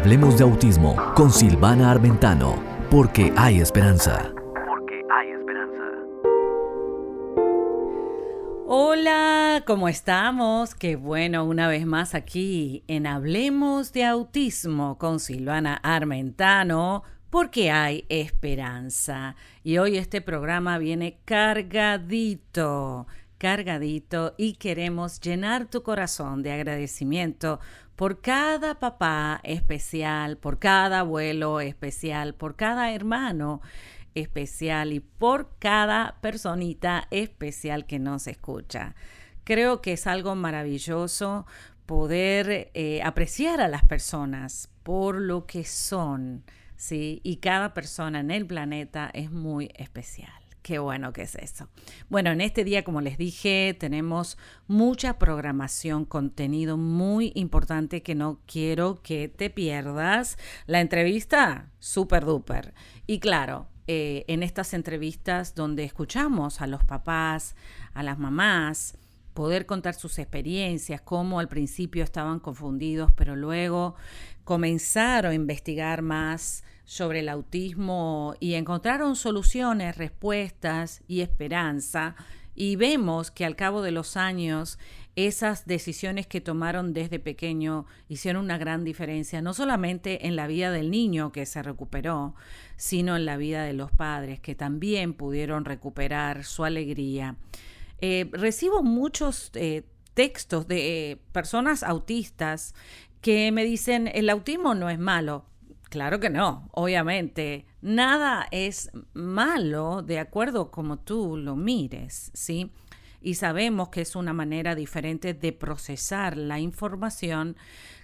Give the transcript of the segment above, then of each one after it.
Hablemos de autismo con Silvana Armentano, porque hay esperanza. Porque hay esperanza. Hola, ¿cómo estamos? Qué bueno una vez más aquí en Hablemos de autismo con Silvana Armentano, porque hay esperanza. Y hoy este programa viene cargadito cargadito y queremos llenar tu corazón de agradecimiento por cada papá especial, por cada abuelo especial, por cada hermano especial y por cada personita especial que nos escucha. Creo que es algo maravilloso poder eh, apreciar a las personas por lo que son, ¿sí? Y cada persona en el planeta es muy especial. Qué bueno que es eso. Bueno, en este día, como les dije, tenemos mucha programación, contenido muy importante que no quiero que te pierdas. La entrevista, súper duper. Y claro, eh, en estas entrevistas donde escuchamos a los papás, a las mamás, poder contar sus experiencias, cómo al principio estaban confundidos, pero luego comenzaron a investigar más sobre el autismo y encontraron soluciones, respuestas y esperanza. Y vemos que al cabo de los años esas decisiones que tomaron desde pequeño hicieron una gran diferencia, no solamente en la vida del niño que se recuperó, sino en la vida de los padres que también pudieron recuperar su alegría. Eh, recibo muchos eh, textos de personas autistas que me dicen, el autismo no es malo. Claro que no, obviamente. Nada es malo de acuerdo como tú lo mires, ¿sí? Y sabemos que es una manera diferente de procesar la información,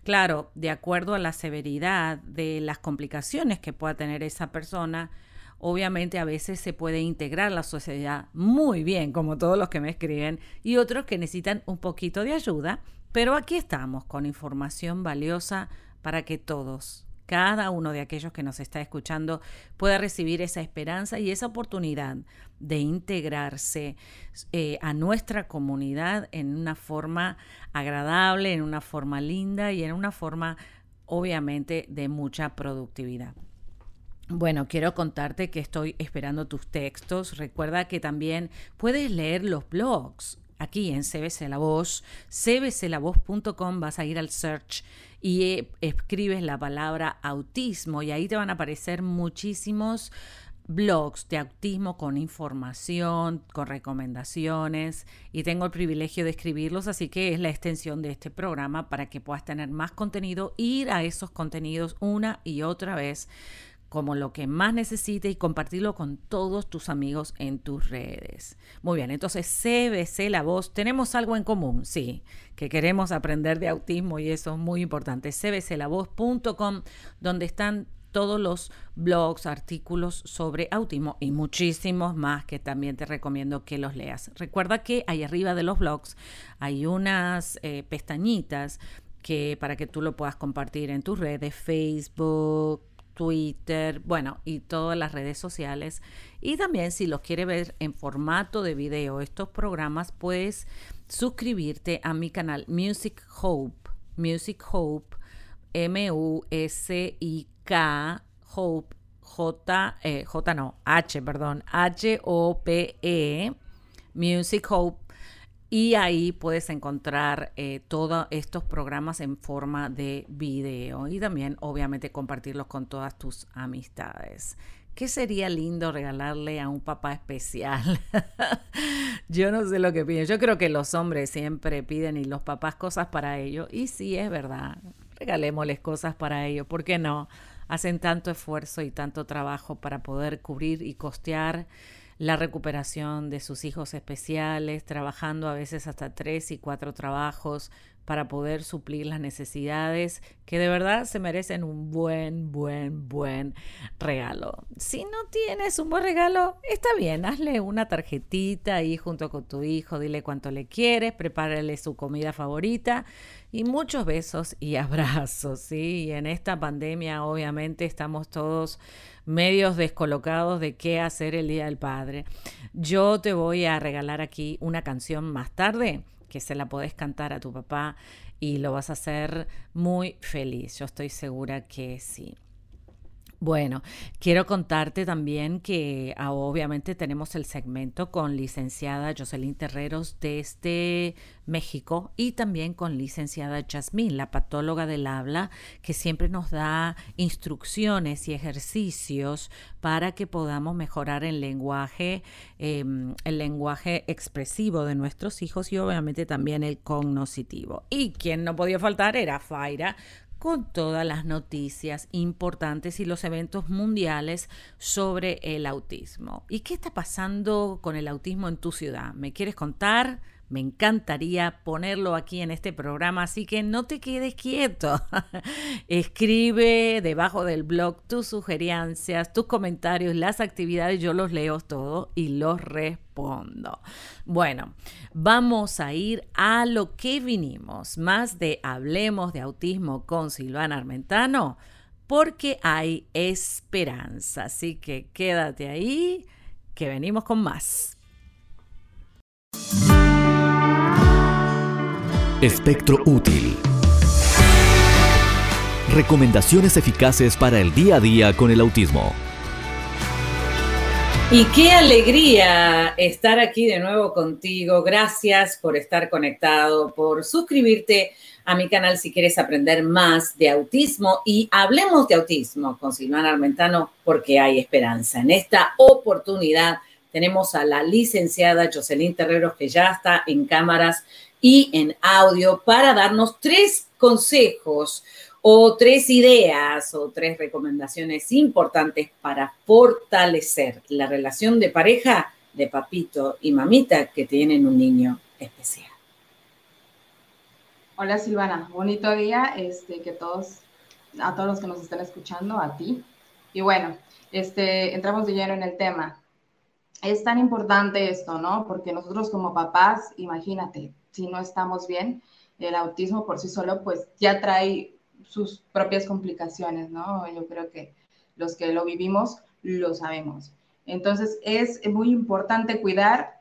claro, de acuerdo a la severidad de las complicaciones que pueda tener esa persona. Obviamente a veces se puede integrar la sociedad muy bien, como todos los que me escriben, y otros que necesitan un poquito de ayuda, pero aquí estamos con información valiosa para que todos cada uno de aquellos que nos está escuchando pueda recibir esa esperanza y esa oportunidad de integrarse eh, a nuestra comunidad en una forma agradable, en una forma linda y en una forma obviamente de mucha productividad. Bueno, quiero contarte que estoy esperando tus textos. Recuerda que también puedes leer los blogs aquí en CBC La Voz, cbclavoz.com, vas a ir al search y escribes la palabra autismo y ahí te van a aparecer muchísimos blogs de autismo con información, con recomendaciones y tengo el privilegio de escribirlos, así que es la extensión de este programa para que puedas tener más contenido, ir a esos contenidos una y otra vez como lo que más necesites y compartirlo con todos tus amigos en tus redes. Muy bien, entonces CBC La Voz, tenemos algo en común, sí, que queremos aprender de autismo y eso es muy importante. cbclavoz.com, donde están todos los blogs, artículos sobre autismo y muchísimos más que también te recomiendo que los leas. Recuerda que ahí arriba de los blogs hay unas eh, pestañitas que para que tú lo puedas compartir en tus redes, Facebook, Twitter, bueno, y todas las redes sociales. Y también si los quiere ver en formato de video estos programas, puedes suscribirte a mi canal Music Hope, Music Hope, M-U-S-I-K, Hope, J, eh, J no, H, perdón, H-O-P-E, Music Hope y ahí puedes encontrar eh, todos estos programas en forma de video y también obviamente compartirlos con todas tus amistades. ¿Qué sería lindo regalarle a un papá especial? Yo no sé lo que piden. Yo creo que los hombres siempre piden y los papás cosas para ellos. Y sí, es verdad. Regalémosles cosas para ellos. ¿Por qué no? Hacen tanto esfuerzo y tanto trabajo para poder cubrir y costear la recuperación de sus hijos especiales, trabajando a veces hasta tres y cuatro trabajos para poder suplir las necesidades que de verdad se merecen un buen, buen, buen regalo. Si no tienes un buen regalo, está bien, hazle una tarjetita ahí junto con tu hijo, dile cuánto le quieres, prepárale su comida favorita y muchos besos y abrazos, ¿sí? Y en esta pandemia obviamente estamos todos medios descolocados de qué hacer el Día del Padre. Yo te voy a regalar aquí una canción más tarde que se la podés cantar a tu papá y lo vas a hacer muy feliz. Yo estoy segura que sí. Bueno, quiero contarte también que ah, obviamente tenemos el segmento con licenciada Jocelyn Terreros desde México y también con licenciada Jasmine, la patóloga del habla, que siempre nos da instrucciones y ejercicios para que podamos mejorar el lenguaje, em, el lenguaje expresivo de nuestros hijos y obviamente también el cognoscitivo. Y quien no podía faltar era Faira con todas las noticias importantes y los eventos mundiales sobre el autismo. ¿Y qué está pasando con el autismo en tu ciudad? ¿Me quieres contar? Me encantaría ponerlo aquí en este programa, así que no te quedes quieto. Escribe debajo del blog tus sugerencias, tus comentarios, las actividades, yo los leo todos y los respondo. Bueno, vamos a ir a lo que vinimos, más de Hablemos de Autismo con Silvana Armentano, porque hay esperanza. Así que quédate ahí, que venimos con más. Espectro útil. Recomendaciones eficaces para el día a día con el autismo. Y qué alegría estar aquí de nuevo contigo. Gracias por estar conectado, por suscribirte a mi canal si quieres aprender más de autismo y hablemos de autismo con Silvana Armentano porque hay esperanza. En esta oportunidad tenemos a la licenciada Jocelyn Terreros que ya está en cámaras y en audio para darnos tres consejos o tres ideas o tres recomendaciones importantes para fortalecer la relación de pareja de papito y mamita que tienen un niño especial. Hola Silvana, bonito día, este, que todos, a todos los que nos están escuchando, a ti. Y bueno, este, entramos de lleno en el tema. Es tan importante esto, ¿no? Porque nosotros como papás, imagínate, si no estamos bien, el autismo por sí solo pues ya trae sus propias complicaciones, ¿no? Yo creo que los que lo vivimos lo sabemos. Entonces es muy importante cuidar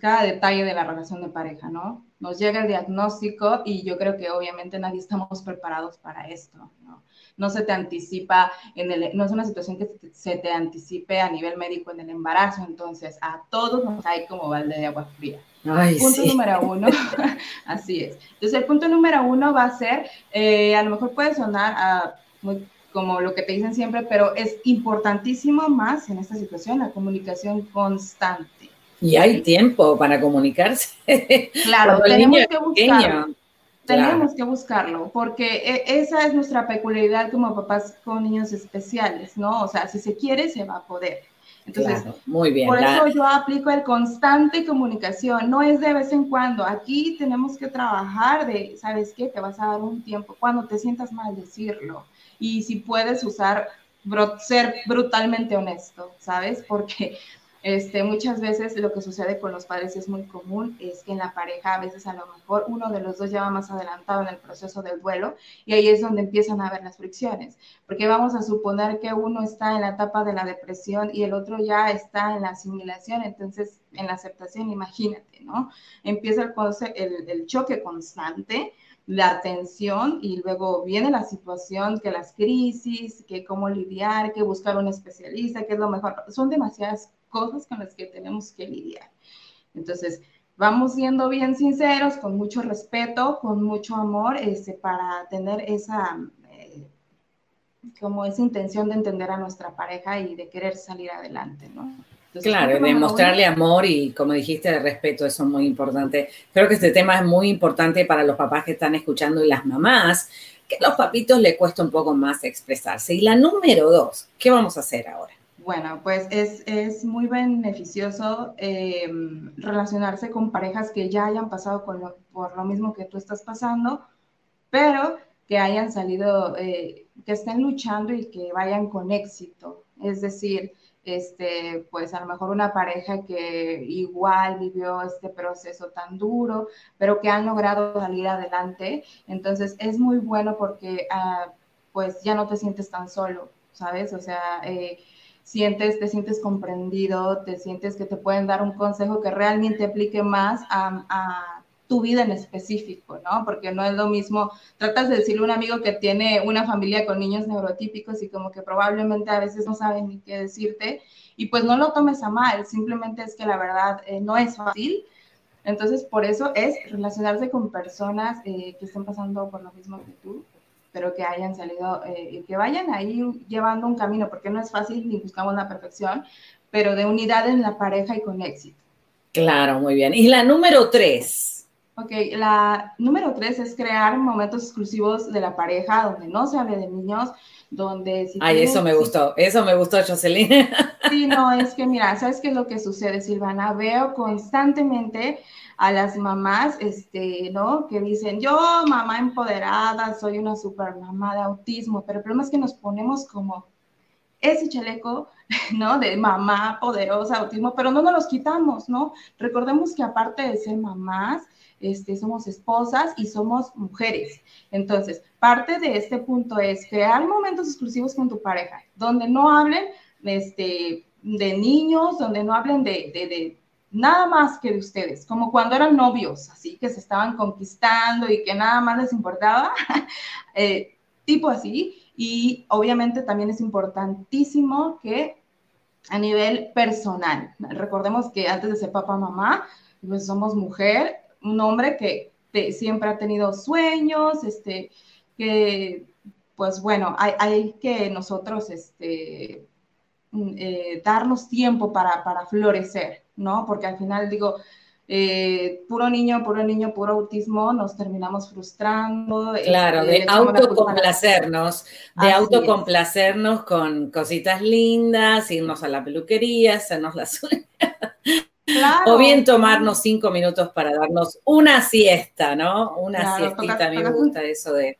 cada detalle de la relación de pareja, ¿no? Nos llega el diagnóstico y yo creo que obviamente nadie estamos preparados para esto, ¿no? no se te anticipa, en el, no es una situación que se te anticipe a nivel médico en el embarazo, entonces a todos nos cae como balde de agua fría. punto número uno, así es. Entonces el punto número uno va a ser, eh, a lo mejor puede sonar a, muy, como lo que te dicen siempre, pero es importantísimo más en esta situación la comunicación constante. Y hay tiempo para comunicarse. Claro, tenemos que buscar. Tenemos que buscarlo, porque e, esa es nuestra peculiaridad como papás con niños especiales, ¿no? O sea, si se quiere, se va a poder. Entonces, muy bien. Por eso yo aplico el constante comunicación, no es de vez en cuando. Aquí tenemos que trabajar de, ¿sabes qué? Te vas a dar un tiempo, cuando te sientas mal, decirlo. Y si puedes usar, ser brutalmente honesto, ¿sabes? Porque este, muchas veces lo que sucede con los padres es muy común, es que en la pareja a veces a lo mejor uno de los dos ya va más adelantado en el proceso del duelo y ahí es donde empiezan a haber las fricciones, porque vamos a suponer que uno está en la etapa de la depresión y el otro ya está en la asimilación, entonces en la aceptación, imagínate, ¿no? Empieza el, el, el choque constante la tensión y luego viene la situación, que las crisis, que cómo lidiar, que buscar un especialista, que es lo mejor. Son demasiadas cosas con las que tenemos que lidiar. Entonces, vamos siendo bien sinceros, con mucho respeto, con mucho amor, este, para tener esa, eh, como esa intención de entender a nuestra pareja y de querer salir adelante, ¿no? claro, de mostrarle amor y, como dijiste, de respeto, eso es muy importante. Creo que este tema es muy importante para los papás que están escuchando y las mamás, que a los papitos le cuesta un poco más expresarse. Y la número dos, ¿qué vamos a hacer ahora? Bueno, pues es, muy beneficioso em, relacionarse con parejas que ya hayan pasado por lo mismo que tú estás pasando, pero que hayan salido, eh, que estén luchando y que vayan con éxito. Es decir, este, pues a lo mejor una pareja que igual vivió este proceso tan duro, pero que han logrado salir adelante. Entonces es muy bueno porque ah, pues ya no te sientes tan solo, ¿sabes? O sea, eh, sientes, te sientes comprendido, te sientes que te pueden dar un consejo que realmente aplique más a, tu vida en específico, ¿no? Porque no es lo mismo, tratas de decirle a un amigo que tiene una familia con niños neurotípicos y como que probablemente a veces no saben ni qué decirte y pues no lo tomes a mal, simplemente es que la verdad eh, no es fácil. Entonces, por eso es relacionarse con personas eh, que estén pasando por lo mismo que tú, pero que hayan salido eh, y que vayan ahí llevando un camino, porque no es fácil ni buscamos la perfección, pero de unidad en la pareja y con éxito. Claro, muy bien. Y la número tres. Ok, la número tres es crear momentos exclusivos de la pareja donde no se hable de niños, donde... Si Ay, eso me gustó, eso me gustó, Jocelyn. Sí, no, es que mira, ¿sabes qué es lo que sucede, Silvana? Veo constantemente a las mamás, este, ¿no? Que dicen, yo, mamá empoderada, soy una super mamá de autismo, pero el problema es que nos ponemos como ese chaleco, ¿no? De mamá poderosa, autismo, pero no nos los quitamos, ¿no? Recordemos que aparte de ser mamás, este, somos esposas y somos mujeres. Entonces, parte de este punto es crear momentos exclusivos con tu pareja, donde no hablen este, de niños, donde no hablen de, de, nada más que de ustedes, como cuando eran novios, así que se estaban conquistando y que nada más les importaba, eh, tipo así. Y obviamente también es importantísimo que a nivel personal, recordemos que antes de ser papá, mamá, pues somos mujer, un hombre que siempre ha tenido sueños, este, que, pues bueno, hay, que nosotros, este, mm, eh, darnos tiempo para, para, florecer, ¿no? Porque al final digo, eh, puro niño, puro niño, puro autismo, nos terminamos frustrando. Claro, de autocomplacernos, de autocomplacernos con cositas lindas, irnos a la peluquería, hacernos las uñas. O bien tomarnos cinco minutos para darnos una siesta, ¿no? Una siestita, me gusta eso de...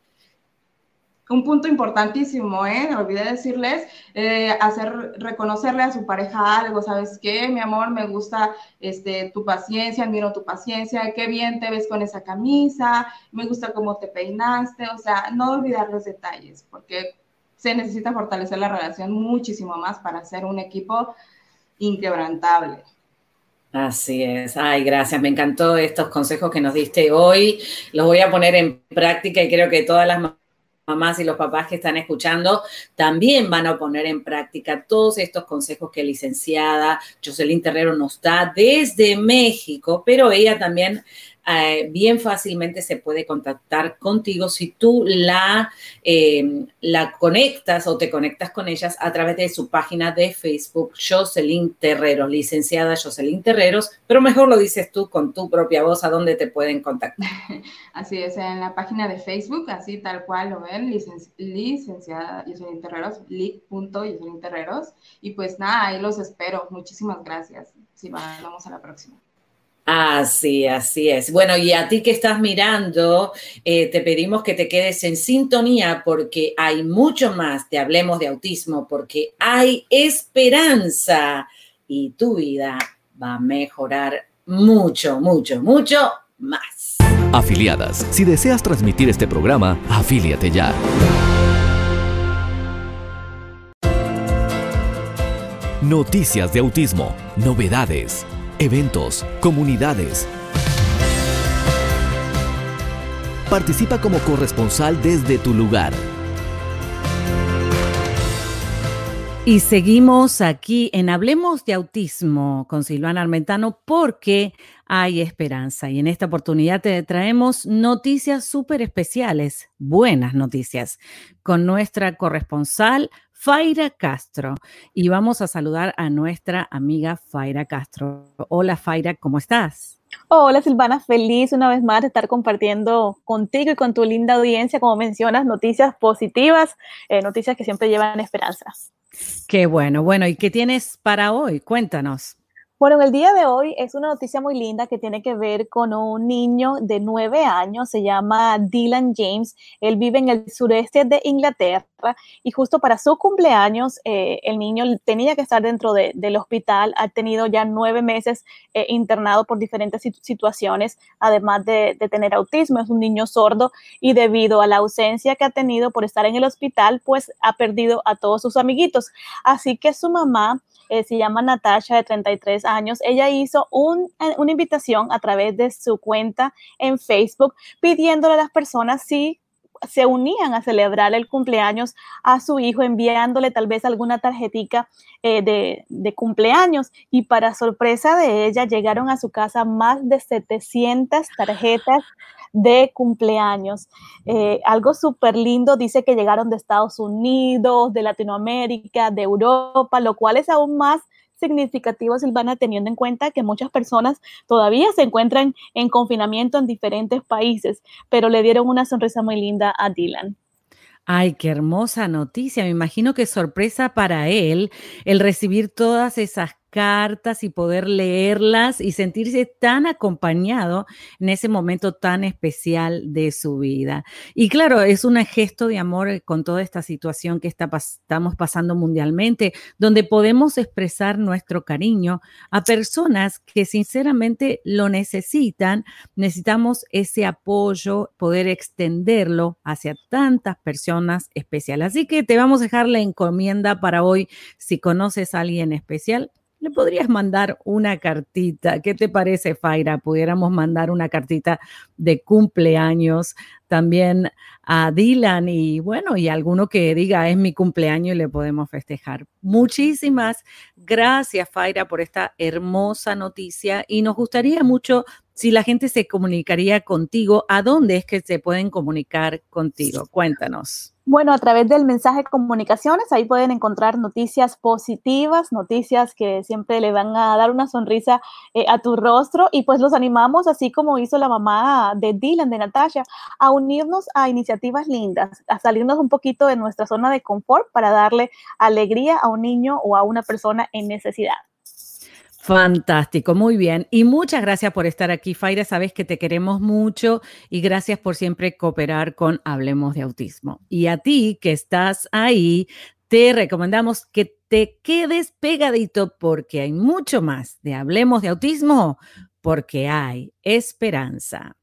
Un punto importantísimo, ¿eh? Olvidé decirles, eh, hacer, reconocerle a su pareja algo, ¿sabes qué? Mi amor, me gusta este, tu paciencia, admiro tu paciencia, qué bien te ves con esa camisa, me gusta cómo te peinaste, o sea, no olvidar los detalles, porque se necesita fortalecer la relación muchísimo más para ser un equipo inquebrantable. Así es. Ay, gracias. Me encantó estos consejos que nos diste hoy. Los voy a poner en práctica y creo que todas las mamás y los papás que están escuchando también van a poner en práctica todos estos consejos que licenciada Jocelyn Terrero nos da desde México, pero ella también eh, bien fácilmente se puede contactar contigo si tú la, eh, la conectas o te conectas con ellas a través de su página de Facebook, Jocelyn Terreros, licenciada Jocelyn Terreros, pero mejor lo dices tú con tu propia voz, a dónde te pueden contactar. Así es, en la página de Facebook, así tal cual lo ven, licenciada Jocelyn Terreros, lic.jocelyn Terreros, y pues nada, ahí los espero. Muchísimas gracias. Sí, vamos a la próxima. Así, así es. Bueno, y a ti que estás mirando, eh, te pedimos que te quedes en sintonía porque hay mucho más de Hablemos de Autismo, porque hay esperanza y tu vida va a mejorar mucho, mucho, mucho más. Afiliadas, si deseas transmitir este programa, afíliate ya. Noticias de autismo, novedades eventos, comunidades. Participa como corresponsal desde tu lugar. Y seguimos aquí en Hablemos de Autismo con Silvana Armentano porque hay esperanza. Y en esta oportunidad te traemos noticias súper especiales, buenas noticias, con nuestra corresponsal Faira Castro. Y vamos a saludar a nuestra amiga Faira Castro. Hola Faira, ¿cómo estás? Hola Silvana, feliz una vez más de estar compartiendo contigo y con tu linda audiencia, como mencionas, noticias positivas, eh, noticias que siempre llevan esperanza. Qué bueno, bueno, ¿y qué tienes para hoy? Cuéntanos. Bueno, en el día de hoy es una noticia muy linda que tiene que ver con un niño de nueve años, se llama Dylan James, él vive en el sureste de Inglaterra y justo para su cumpleaños eh, el niño tenía que estar dentro del hospital, ha tenido ya nueve meses eh, internado por diferentes situaciones, además de, de, tener autismo, es un niño sordo y debido a la ausencia que ha tenido por estar en el hospital, pues ha perdido a todos sus amiguitos. Así que su mamá eh, se llama Natasha, de 33 años. Ella hizo eh, una invitación a través de su cuenta en Facebook pidiéndole a las personas si se unían a celebrar el cumpleaños a su hijo, enviándole tal vez alguna tarjetita eh, de, de, cumpleaños. Y para sorpresa de ella, llegaron a su casa más de 700 tarjetas de cumpleaños. Eh, algo súper lindo, dice que llegaron de Estados Unidos, de Latinoamérica, de Europa, lo cual es aún más significativo, Silvana, teniendo en cuenta que muchas personas todavía se encuentran en confinamiento en diferentes países, pero le dieron una sonrisa muy linda a Dylan. Ay, qué hermosa noticia. Me imagino que sorpresa para él el recibir todas esas cartas y poder leerlas y sentirse tan acompañado en ese momento tan especial de su vida. Y claro, es un gesto de amor eh, con toda esta situación que está, estamos pasando mundialmente, donde podemos expresar nuestro cariño a personas que sinceramente lo necesitan. Necesitamos ese apoyo, poder extenderlo hacia tantas personas especiales. Así que te vamos a dejar la encomienda para hoy. Si conoces a alguien especial, le podrías mandar una cartita. ¿Qué te parece, Faira? Pudiéramos mandar una cartita de cumpleaños también a Dylan y bueno, y alguno que diga es mi cumpleaños y le podemos festejar. Muchísimas gracias, Faira, por esta hermosa noticia y nos gustaría mucho si la gente se comunicaría contigo, ¿a dónde es que se pueden comunicar contigo? Cuéntanos. Bueno, a través del mensaje comunicaciones, ahí pueden encontrar noticias positivas, noticias que siempre le van a dar una sonrisa eh, a tu rostro y pues los animamos, así como hizo la mamá de Dylan, de Natasha, a unirnos a iniciativas lindas, a salirnos un poquito de nuestra zona de confort para darle alegría a un niño o a una persona en necesidad. Fantástico, muy bien. Y muchas gracias por estar aquí, Faira. Sabes que te queremos mucho y gracias por siempre cooperar con Hablemos de Autismo. Y a ti que estás ahí, te recomendamos que te quedes pegadito porque hay mucho más de Hablemos de Autismo, porque hay esperanza.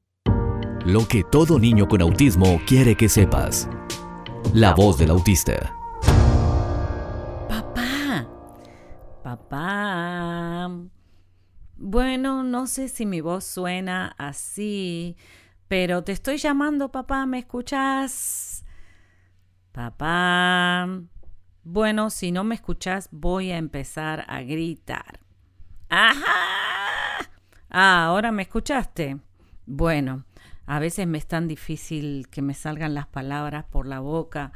Lo que todo niño con autismo quiere que sepas. La voz del autista. Papá. Bueno, no sé si mi voz suena así, pero te estoy llamando, papá, ¿me escuchas? Papá. Bueno, si no me escuchas, voy a empezar a gritar. ¡Ajá! Ah, ahora me escuchaste. Bueno, a veces me es tan difícil que me salgan las palabras por la boca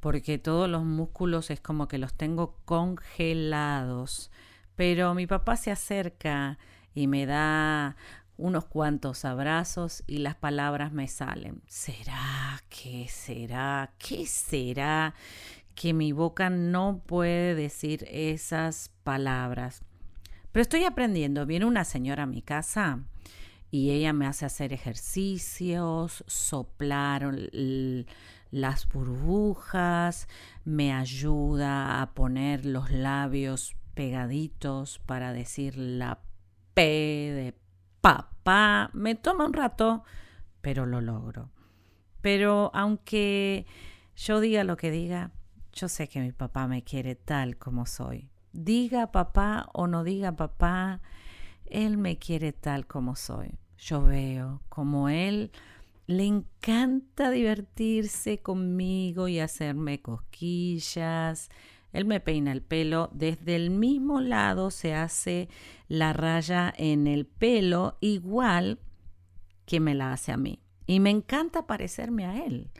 porque todos los músculos es como que los tengo congelados. Pero mi papá se acerca y me da unos cuantos abrazos y las palabras me salen. ¿Será? ¿Qué será? ¿Qué será? Que mi boca no puede decir esas palabras. Pero estoy aprendiendo. Viene una señora a mi casa y ella me hace hacer ejercicios, soplar las burbujas, me ayuda a poner los labios pegaditos para decir la P de papá. Me toma un rato, pero lo logro. Pero aunque yo diga lo que diga, yo sé que mi papá me quiere tal como soy. Diga papá o no diga papá, él me quiere tal como soy. Yo veo como él le encanta divertirse conmigo y hacerme cosquillas. Él me peina el pelo, desde el mismo lado se hace la raya en el pelo igual que me la hace a mí. Y me encanta parecerme a él.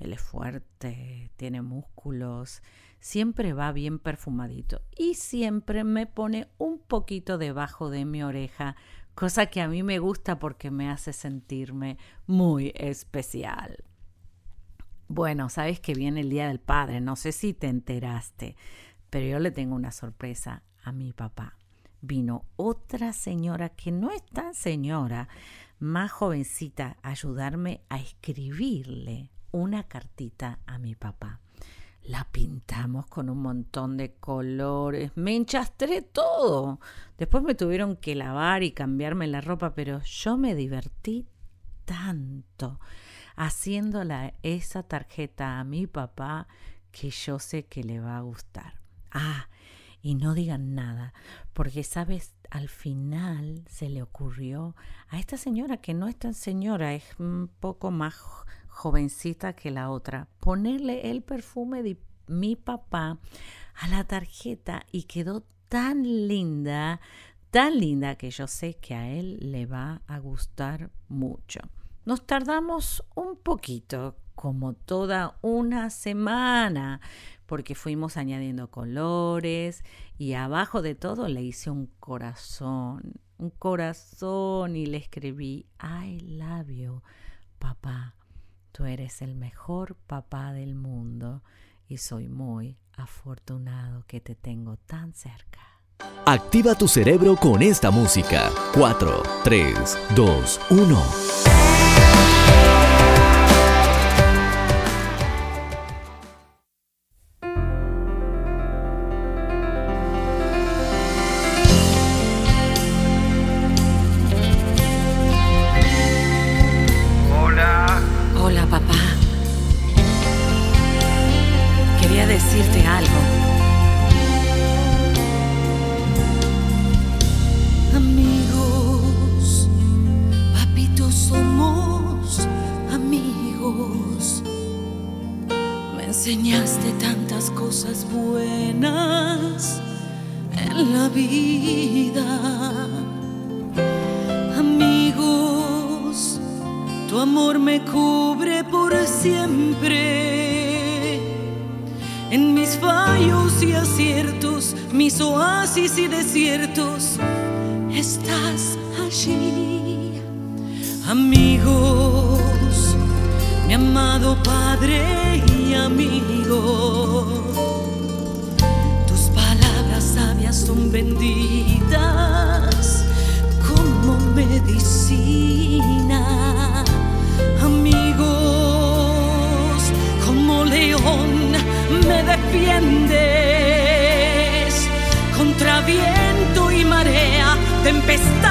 Él es fuerte, tiene músculos, siempre va bien perfumadito y siempre me pone un poquito debajo de mi oreja cosa que a mí me gusta porque me hace sentirme muy especial. Bueno, sabes que viene el Día del Padre, no sé si te enteraste, pero yo le tengo una sorpresa a mi papá. Vino otra señora que no es tan señora, más jovencita, a ayudarme a escribirle una cartita a mi papá. La pintamos con un montón de colores, me enchastré todo. Después me tuvieron que lavar y cambiarme la ropa, pero yo me divertí tanto haciéndola esa tarjeta a mi papá que yo sé que le va a gustar. Ah, y no digan nada, porque sabes, al final se le ocurrió a esta señora, que no es tan señora, es un poco más jovencita que la otra, ponerle el perfume de mi papá a la tarjeta y quedó tan linda, tan linda que yo sé que a él le va a gustar mucho. Nos tardamos un poquito, como toda una semana, porque fuimos añadiendo colores y abajo de todo le hice un corazón, un corazón y le escribí I love you, papá. Tú eres el mejor papá del mundo y soy muy afortunado que te tengo tan cerca. Activa tu cerebro con esta música. 4, 3, 2, 1. en la vida. Amigos, tu amor me cubre por siempre. En mis fallos y aciertos, mis oasis y desiertos, estás allí. Amigos, mi amado Padre y amigo son vendidas como medicina. Amigos, como león me defiendes contra viento y marea, tempestad.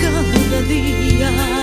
Jamás te dejaré,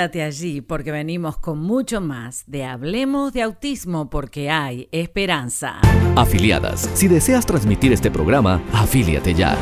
Quédate allí porque venimos con mucho más de Hablemos de Autismo porque hay esperanza. Afiliadas, si deseas transmitir este programa, afíliate ya.